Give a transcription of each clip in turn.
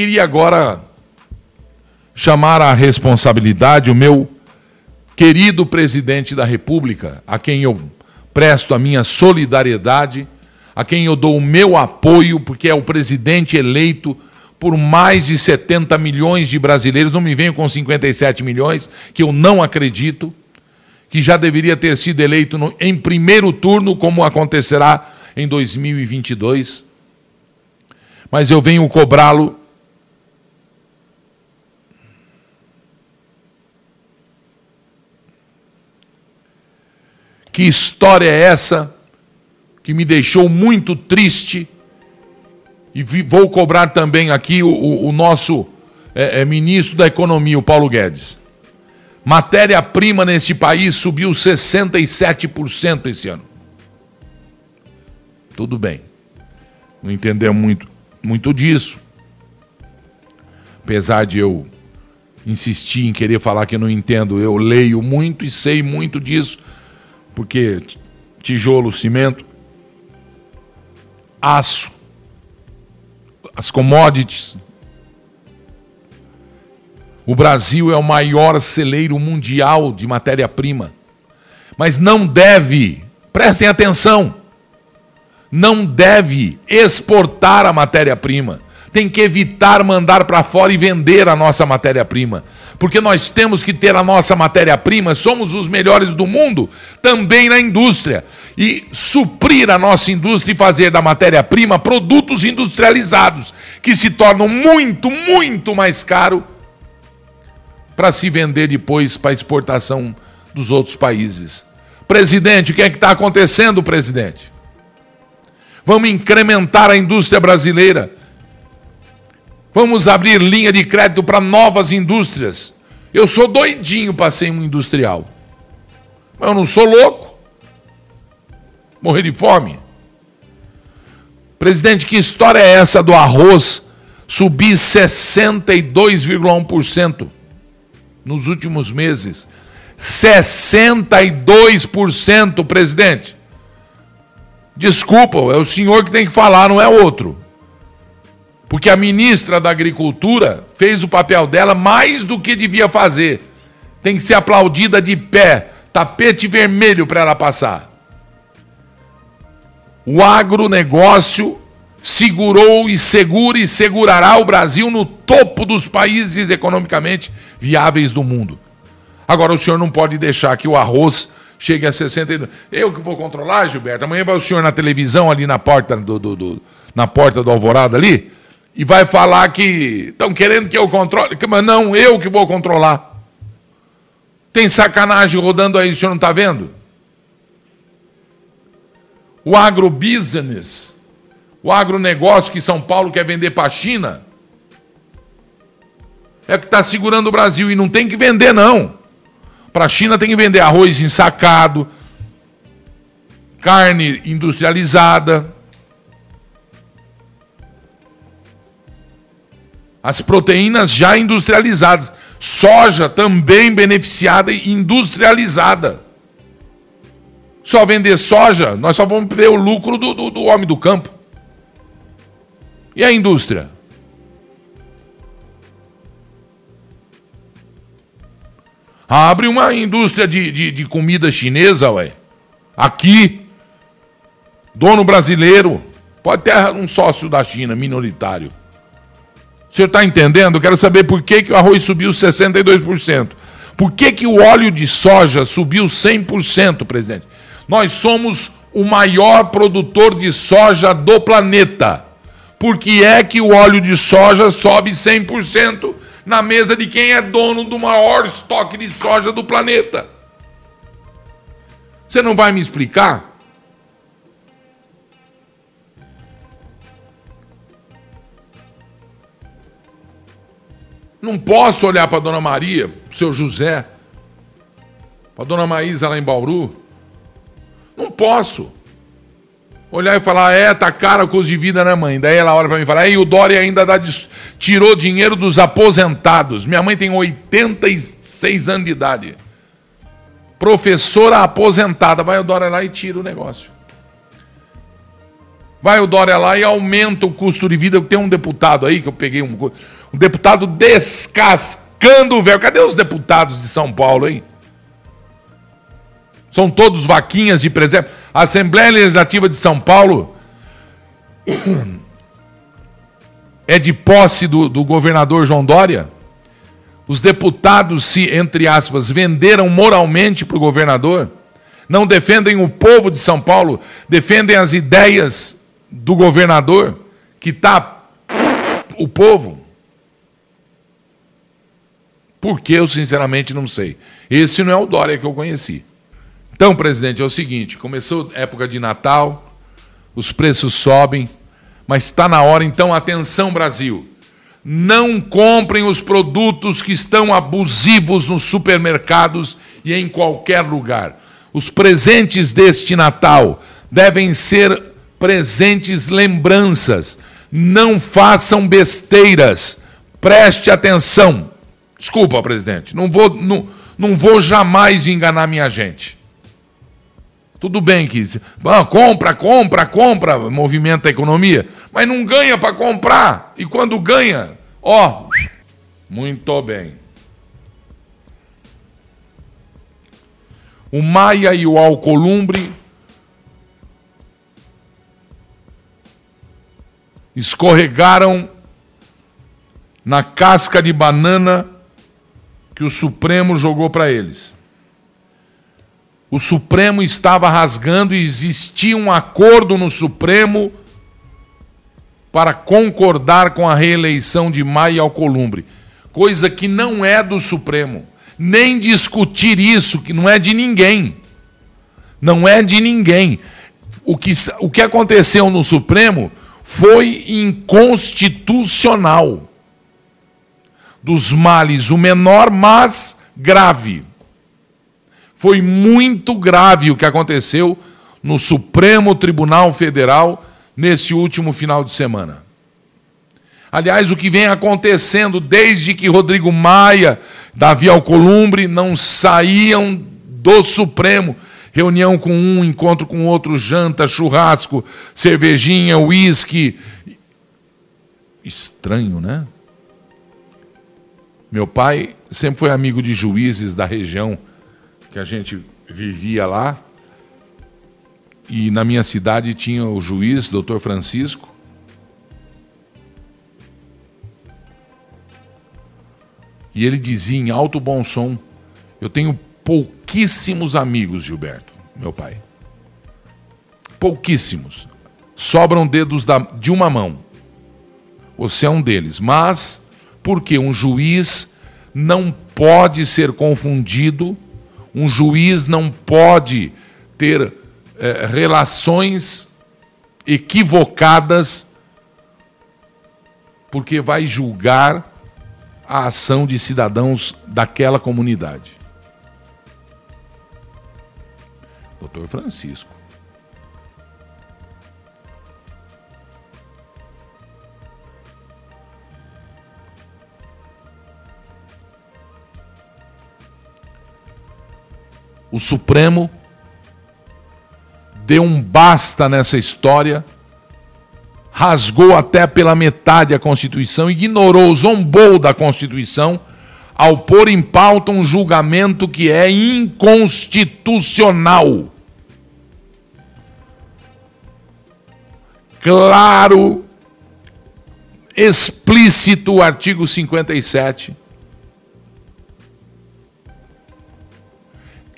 queria agora chamar à responsabilidade o meu querido presidente da República, a quem eu presto a minha solidariedade, a quem eu dou o meu apoio, porque é o presidente eleito por mais de 70 milhões de brasileiros, não me venham com 57 milhões, que eu não acredito, que já deveria ter sido eleito no, em primeiro turno, como acontecerá em 2022. Mas eu venho cobrá-lo Que história é essa que me deixou muito triste? E vou cobrar também aqui o, o, nosso é, é, ministro da Economia, o Paulo Guedes. Matéria-prima neste país subiu 67% esse ano. Tudo bem. Não entendeu muito, muito disso. Apesar de eu insistir em querer falar que não entendo, eu leio muito e sei muito disso porque tijolo, cimento, aço, as commodities. O Brasil é o maior celeiro mundial de matéria-prima. Mas não deve, prestem atenção, não deve exportar a matéria-prima. Tem que evitar mandar para fora e vender a nossa matéria-prima porque nós temos que ter a nossa matéria-prima, somos os melhores do mundo, também na indústria. E suprir a nossa indústria e fazer da matéria-prima produtos industrializados, que se tornam muito, muito mais caro para se vender depois para exportação dos outros países. Presidente, o que é que está acontecendo, presidente? Vamos incrementar a indústria brasileira Vamos abrir linha de crédito para novas indústrias. Eu sou doidinho para ser um industrial. Mas eu não sou louco. Morrer de fome. Presidente, que história é essa do arroz subir 62,1% nos últimos meses? 62%, presidente. Desculpa, é o senhor que tem que falar, não é outro. Porque a ministra da Agricultura fez o papel dela mais do que devia fazer. Tem que ser aplaudida de pé, tapete vermelho para ela passar. O agronegócio segurou e segura e segurará o Brasil no topo dos países economicamente viáveis do mundo. Agora, o senhor não pode deixar que o arroz chegue a 62. Eu que vou controlar, Gilberto. Amanhã vai o senhor na televisão ali na porta do, do, do na porta do Alvorada ali e vai falar que estão querendo que eu controle. Mas não, eu que vou controlar. Tem sacanagem rodando aí, o senhor não está vendo? O agrobusiness, o agronegócio que São Paulo quer vender para a China, é que está segurando o Brasil e não tem que vender, não. Para a China tem que vender arroz ensacado, carne industrializada As proteínas já industrializadas. Soja também beneficiada e industrializada. Só vender soja, nós só vamos ter o lucro do, do, do homem do campo. E a indústria? Abre uma indústria de, de, de comida chinesa, ué. Aqui. Dono brasileiro. Pode ter um sócio da China, minoritário. O senhor está entendendo? Eu quero saber por que, que o arroz subiu 62%. Por que, que o óleo de soja subiu 100%, presidente? Nós somos o maior produtor de soja do planeta. Por que é que o óleo de soja sobe 100% na mesa de quem é dono do maior estoque de soja do planeta? Você não vai me explicar? Não posso olhar para dona Maria, para o seu José, para dona Maísa lá em Bauru. Não posso. Olhar e falar, é, tá caro o custo de vida, né, mãe? Daí ela olha para mim e fala, e o Dória ainda dá, tirou dinheiro dos aposentados. Minha mãe tem 86 anos de idade. Professora aposentada. Vai o Dória lá e tira o negócio. Vai o Dória lá e aumenta o custo de vida. Tem um deputado aí que eu peguei um, um deputado descascando o velho. Cadê os deputados de São Paulo, hein? São todos vaquinhas de presépio. A Assembleia Legislativa de São Paulo é de posse do, do governador João Dória. Os deputados se, entre aspas, venderam moralmente para o governador. Não defendem o povo de São Paulo, defendem as ideias do governador, que está o povo. Por que eu sinceramente não sei. Esse não é o Dória que eu conheci. Então, presidente, é o seguinte: começou época de Natal, os preços sobem, mas está na hora, então, atenção, Brasil. Não comprem os produtos que estão abusivos nos supermercados e em qualquer lugar. Os presentes deste Natal devem ser presentes lembranças. Não façam besteiras. Preste atenção. Desculpa, presidente. Não vou, não, não vou jamais enganar minha gente. Tudo bem que ah, compra, compra, compra, movimenta a economia, mas não ganha para comprar. E quando ganha, ó, muito bem. O Maia e o Alcolumbre escorregaram na casca de banana que o Supremo jogou para eles o Supremo estava rasgando e existia um acordo no Supremo para concordar com a reeleição de Maia Alcolumbre, coisa que não é do Supremo. Nem discutir isso, que não é de ninguém. Não é de ninguém. O que, o que aconteceu no Supremo foi inconstitucional. Dos males, o menor, mas grave. Foi muito grave o que aconteceu no Supremo Tribunal Federal nesse último final de semana. Aliás, o que vem acontecendo desde que Rodrigo Maia, Davi Alcolumbre não saíam do Supremo. Reunião com um, encontro com outro, janta, churrasco, cervejinha, uísque. Estranho, né? Meu pai sempre foi amigo de juízes da região que a gente vivia lá. E na minha cidade tinha o juiz, doutor Francisco. E ele dizia em alto bom som: Eu tenho pouquíssimos amigos, Gilberto, meu pai. Pouquíssimos. Sobram dedos da, de uma mão. Você é um deles. Mas, porque um juiz não pode ser confundido um juiz não pode ter é, relações equivocadas, porque vai julgar a ação de cidadãos daquela comunidade. Doutor Francisco. O Supremo deu um basta nessa história, rasgou até pela metade a Constituição, ignorou, zombou da Constituição, ao pôr em pauta um julgamento que é inconstitucional. Claro, explícito o artigo 57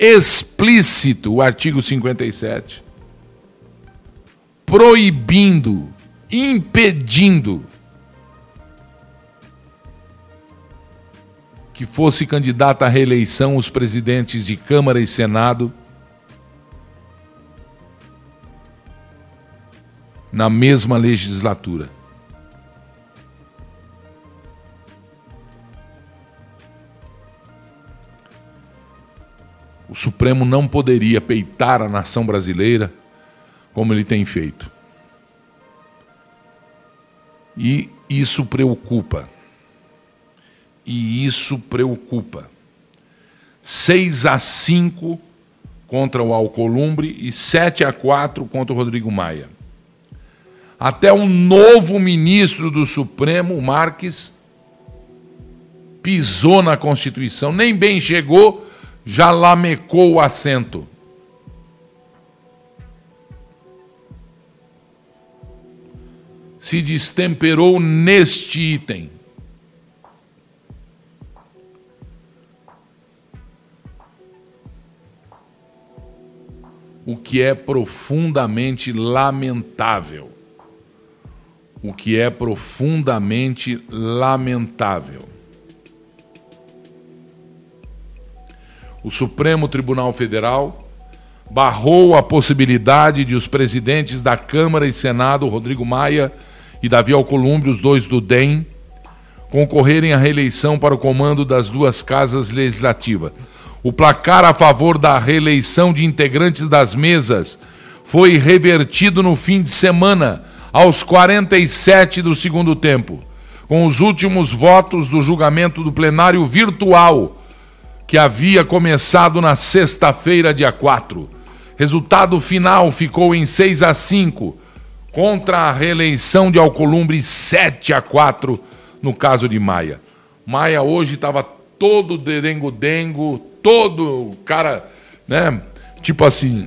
explícito o artigo 57, proibindo, impedindo que fosse candidata à reeleição os presidentes de Câmara e Senado na mesma legislatura. O Supremo não poderia peitar a nação brasileira como ele tem feito. E isso preocupa. E isso preocupa. 6 a 5 contra o Alcolumbre e 7 a 4 contra o Rodrigo Maia. Até um novo ministro do Supremo, Marques, pisou na Constituição, nem bem chegou, já lamecou o assento. Se destemperou neste item. o que é profundamente lamentável. O que é profundamente lamentável. O Supremo Tribunal Federal barrou a possibilidade de os presidentes da Câmara e Senado, Rodrigo Maia e Davi Alcolumbre, os dois do DEM, concorrerem à reeleição para o comando das duas casas legislativas. O placar a favor da reeleição de integrantes das mesas foi revertido no fim de semana, aos 47 do segundo tempo, com os últimos votos do julgamento do plenário virtual, que havia começado na sexta-feira, dia 4. Resultado final ficou em 6 a 5 contra a reeleição de Alcolumbre 7 a 4 no caso de Maia. Maia hoje estava todo derengo-dengo, todo cara, né? Tipo assim,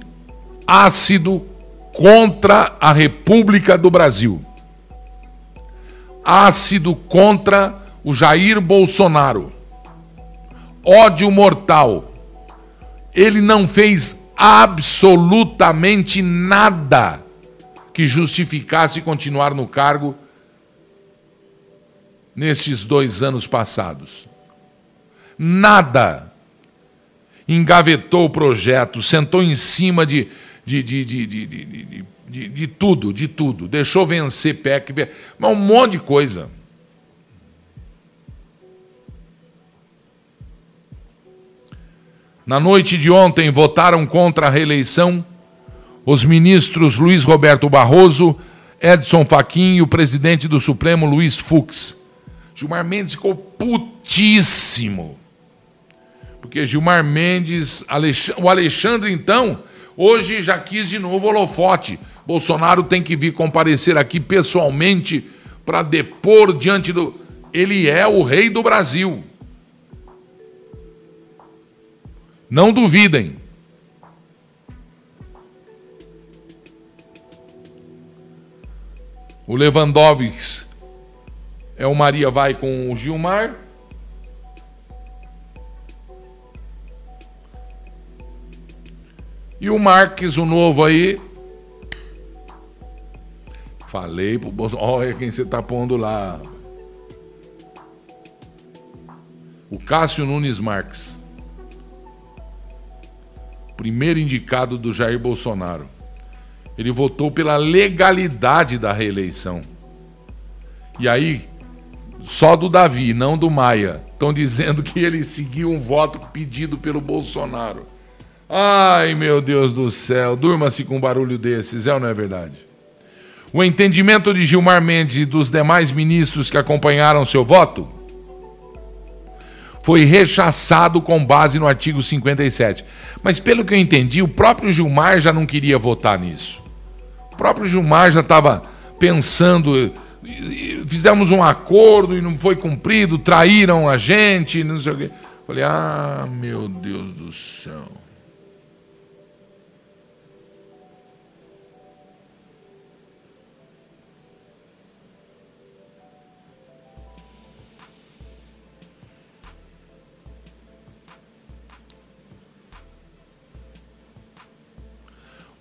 ácido contra a República do Brasil. Ácido contra o Jair Bolsonaro. Ódio mortal. Ele não fez absolutamente nada que justificasse continuar no cargo nestes dois anos passados. Nada engavetou o projeto, sentou em cima de, de, de, de, de, de, de, de tudo, de tudo. Deixou vencer PEC, um monte de coisa. Na noite de ontem, votaram contra a reeleição os ministros Luiz Roberto Barroso, Edson Fachin e o presidente do Supremo, Luiz Fux. Gilmar Mendes ficou putíssimo porque Gilmar Mendes, o Alexandre, então, hoje já quis de novo holofote. Bolsonaro tem que vir comparecer aqui pessoalmente para depor diante do. Ele é o rei do Brasil. Não duvidem. O Lewandowski é o Maria vai com o Gilmar. E o Marques, o novo aí. Falei pro Bolsonaro. Olha quem você tá pondo lá. O Cássio Nunes Marques. Primeiro indicado do Jair Bolsonaro. Ele votou pela legalidade da reeleição. E aí, só do Davi, não do Maia, estão dizendo que ele seguiu um voto pedido pelo Bolsonaro. Ai, meu Deus do céu, durma-se com um barulho desses, é ou não é verdade? O entendimento de Gilmar Mendes e dos demais ministros que acompanharam seu voto foi rechaçado com base no artigo 57. Mas pelo que eu entendi, o próprio Gilmar já não queria votar nisso. O próprio Gilmar já estava pensando, fizemos um acordo e não foi cumprido, traíram a gente, não sei o quê. Falei, ah, meu Deus do céu.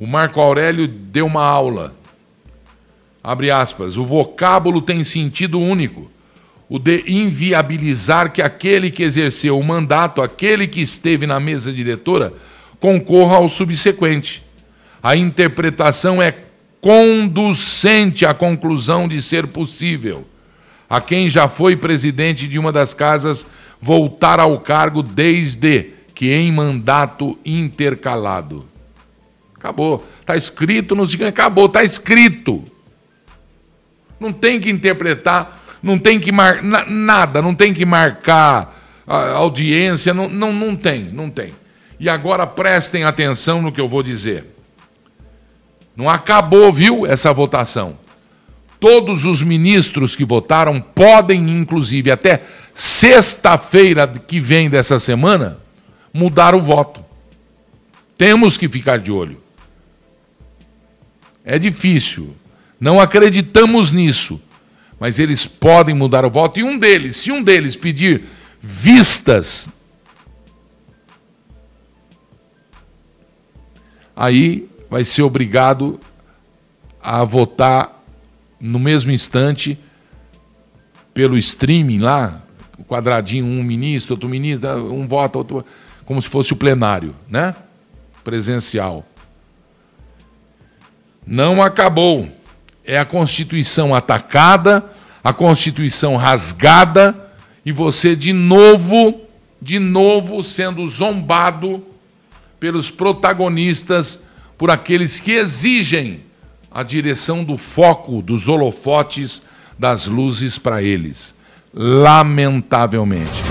O Marco Aurélio deu uma aula. Abre aspas. O vocábulo tem sentido único. O de inviabilizar que aquele que exerceu o mandato, aquele que esteve na mesa diretora, concorra ao subsequente. A interpretação é conducente à conclusão de ser possível a quem já foi presidente de uma das casas voltar ao cargo desde que em mandato intercalado. Acabou. Está escrito, não significa acabou, está escrito. Não tem que interpretar, não tem que mar... nada, não tem que marcar audiência, não, não, não tem, não tem. E agora prestem atenção no que eu vou dizer. Não acabou, viu, essa votação. todos os ministros que votaram podem, inclusive, até sexta-feira que vem dessa semana, mudar o voto. Temos que ficar de olho. É difícil. Não acreditamos nisso. Mas eles podem mudar o voto. E um deles, se um deles pedir vistas, aí vai ser obrigado a votar no mesmo instante pelo streaming lá, o quadradinho, um ministro, outro ministro, um voto, outro, como se fosse o plenário, né? Presencial. Não acabou. É a Constituição atacada, a Constituição rasgada e você de novo, de novo sendo zombado pelos protagonistas, por aqueles que exigem a direção do foco dos holofotes das luzes para eles. Lamentavelmente.